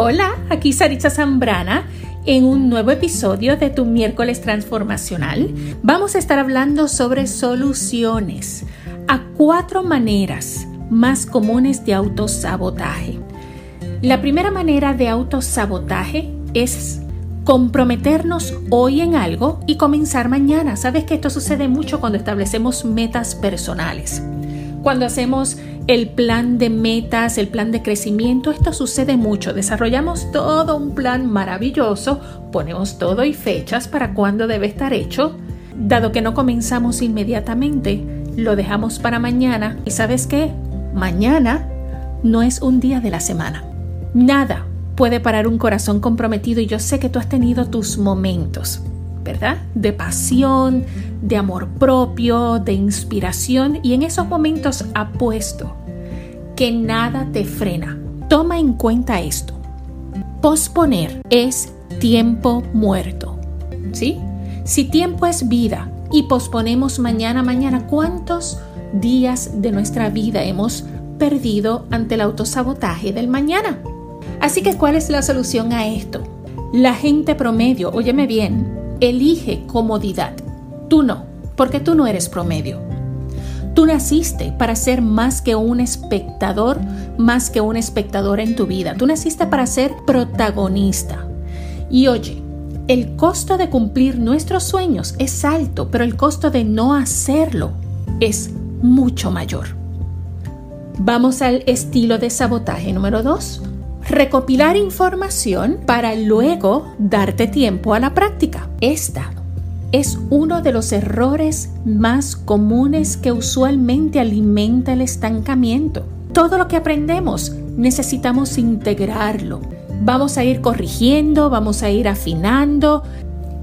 Hola, aquí Saritza Zambrana en un nuevo episodio de tu miércoles transformacional. Vamos a estar hablando sobre soluciones a cuatro maneras más comunes de autosabotaje. La primera manera de autosabotaje es comprometernos hoy en algo y comenzar mañana. Sabes que esto sucede mucho cuando establecemos metas personales. Cuando hacemos el plan de metas, el plan de crecimiento, esto sucede mucho. Desarrollamos todo un plan maravilloso, ponemos todo y fechas para cuándo debe estar hecho. Dado que no comenzamos inmediatamente, lo dejamos para mañana. ¿Y sabes qué? Mañana no es un día de la semana. Nada puede parar un corazón comprometido y yo sé que tú has tenido tus momentos, ¿verdad? De pasión, de amor propio, de inspiración y en esos momentos apuesto que nada te frena. Toma en cuenta esto. Posponer es tiempo muerto. ¿Sí? Si tiempo es vida y posponemos mañana, mañana, ¿cuántos días de nuestra vida hemos perdido ante el autosabotaje del mañana? Así que, ¿cuál es la solución a esto? La gente promedio, óyeme bien, elige comodidad. Tú no, porque tú no eres promedio. Tú naciste para ser más que un espectador, más que un espectador en tu vida. Tú naciste para ser protagonista. Y oye, el costo de cumplir nuestros sueños es alto, pero el costo de no hacerlo es mucho mayor. Vamos al estilo de sabotaje número 2 recopilar información para luego darte tiempo a la práctica. Esta es uno de los errores más comunes que usualmente alimenta el estancamiento. Todo lo que aprendemos necesitamos integrarlo. Vamos a ir corrigiendo, vamos a ir afinando.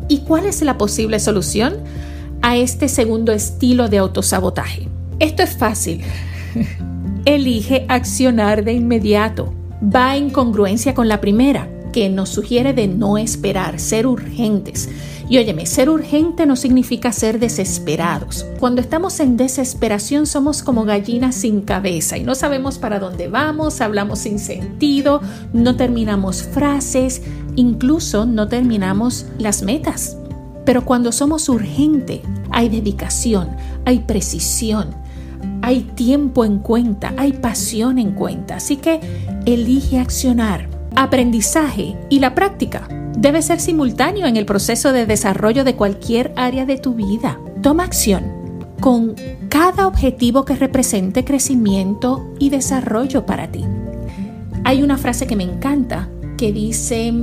¿Y cuál es la posible solución a este segundo estilo de autosabotaje? Esto es fácil. Elige accionar de inmediato va en congruencia con la primera, que nos sugiere de no esperar, ser urgentes. Y óyeme, ser urgente no significa ser desesperados. Cuando estamos en desesperación somos como gallinas sin cabeza y no sabemos para dónde vamos, hablamos sin sentido, no terminamos frases, incluso no terminamos las metas. Pero cuando somos urgente, hay dedicación, hay precisión, hay tiempo en cuenta, hay pasión en cuenta. Así que elige accionar. Aprendizaje y la práctica debe ser simultáneo en el proceso de desarrollo de cualquier área de tu vida. Toma acción con cada objetivo que represente crecimiento y desarrollo para ti. Hay una frase que me encanta que dice,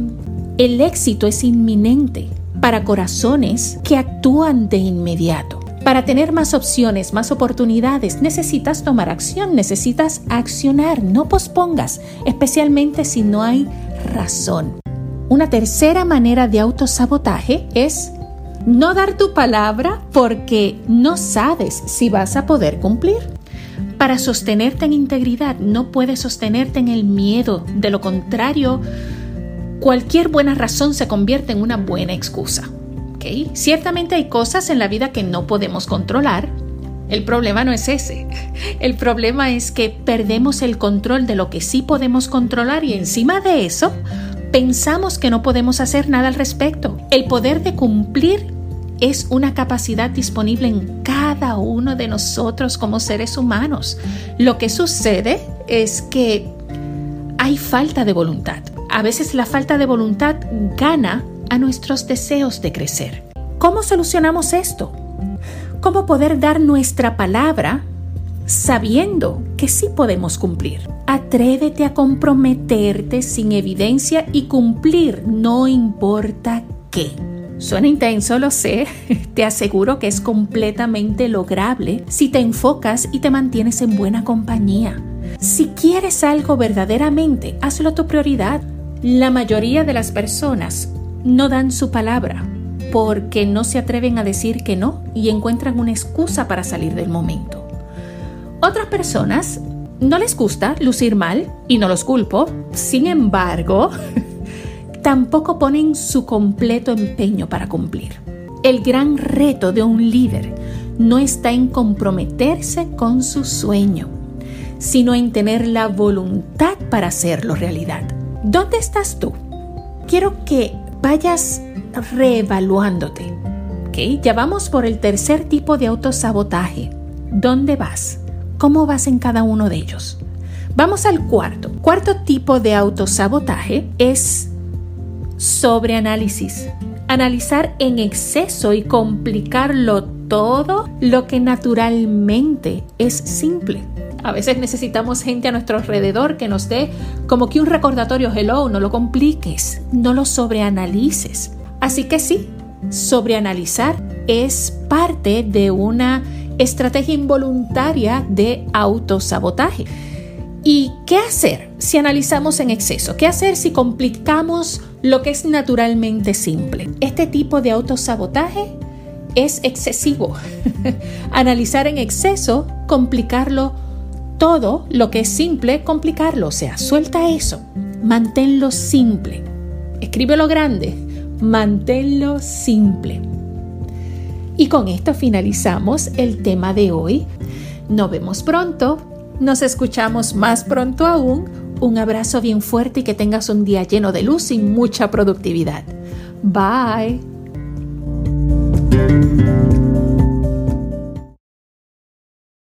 el éxito es inminente para corazones que actúan de inmediato. Para tener más opciones, más oportunidades, necesitas tomar acción, necesitas accionar, no pospongas, especialmente si no hay razón. Una tercera manera de autosabotaje es no dar tu palabra porque no sabes si vas a poder cumplir. Para sostenerte en integridad no puedes sostenerte en el miedo, de lo contrario, cualquier buena razón se convierte en una buena excusa. Ciertamente hay cosas en la vida que no podemos controlar. El problema no es ese. El problema es que perdemos el control de lo que sí podemos controlar y encima de eso pensamos que no podemos hacer nada al respecto. El poder de cumplir es una capacidad disponible en cada uno de nosotros como seres humanos. Lo que sucede es que hay falta de voluntad. A veces la falta de voluntad gana a nuestros deseos de crecer. ¿Cómo solucionamos esto? ¿Cómo poder dar nuestra palabra sabiendo que sí podemos cumplir? Atrévete a comprometerte sin evidencia y cumplir, no importa qué. Suena intenso, lo sé, te aseguro que es completamente lograble si te enfocas y te mantienes en buena compañía. Si quieres algo verdaderamente, hazlo tu prioridad. La mayoría de las personas no dan su palabra porque no se atreven a decir que no y encuentran una excusa para salir del momento. Otras personas no les gusta lucir mal y no los culpo, sin embargo, tampoco ponen su completo empeño para cumplir. El gran reto de un líder no está en comprometerse con su sueño, sino en tener la voluntad para hacerlo realidad. ¿Dónde estás tú? Quiero que vayas reevaluándote. ¿Okay? Ya vamos por el tercer tipo de autosabotaje. ¿Dónde vas? ¿Cómo vas en cada uno de ellos? Vamos al cuarto. Cuarto tipo de autosabotaje es sobreanálisis. Analizar en exceso y complicarlo todo lo que naturalmente es simple. A veces necesitamos gente a nuestro alrededor que nos dé como que un recordatorio, hello, no lo compliques, no lo sobreanalices. Así que sí, sobreanalizar es parte de una estrategia involuntaria de autosabotaje. ¿Y qué hacer si analizamos en exceso? ¿Qué hacer si complicamos lo que es naturalmente simple? Este tipo de autosabotaje es excesivo. Analizar en exceso, complicarlo todo lo que es simple, complicarlo. O sea, suelta eso. Manténlo simple. Escríbelo grande. Manténlo simple. Y con esto finalizamos el tema de hoy. Nos vemos pronto nos escuchamos más pronto aún. Un abrazo bien fuerte y que tengas un día lleno de luz y mucha productividad. Bye. Thank you.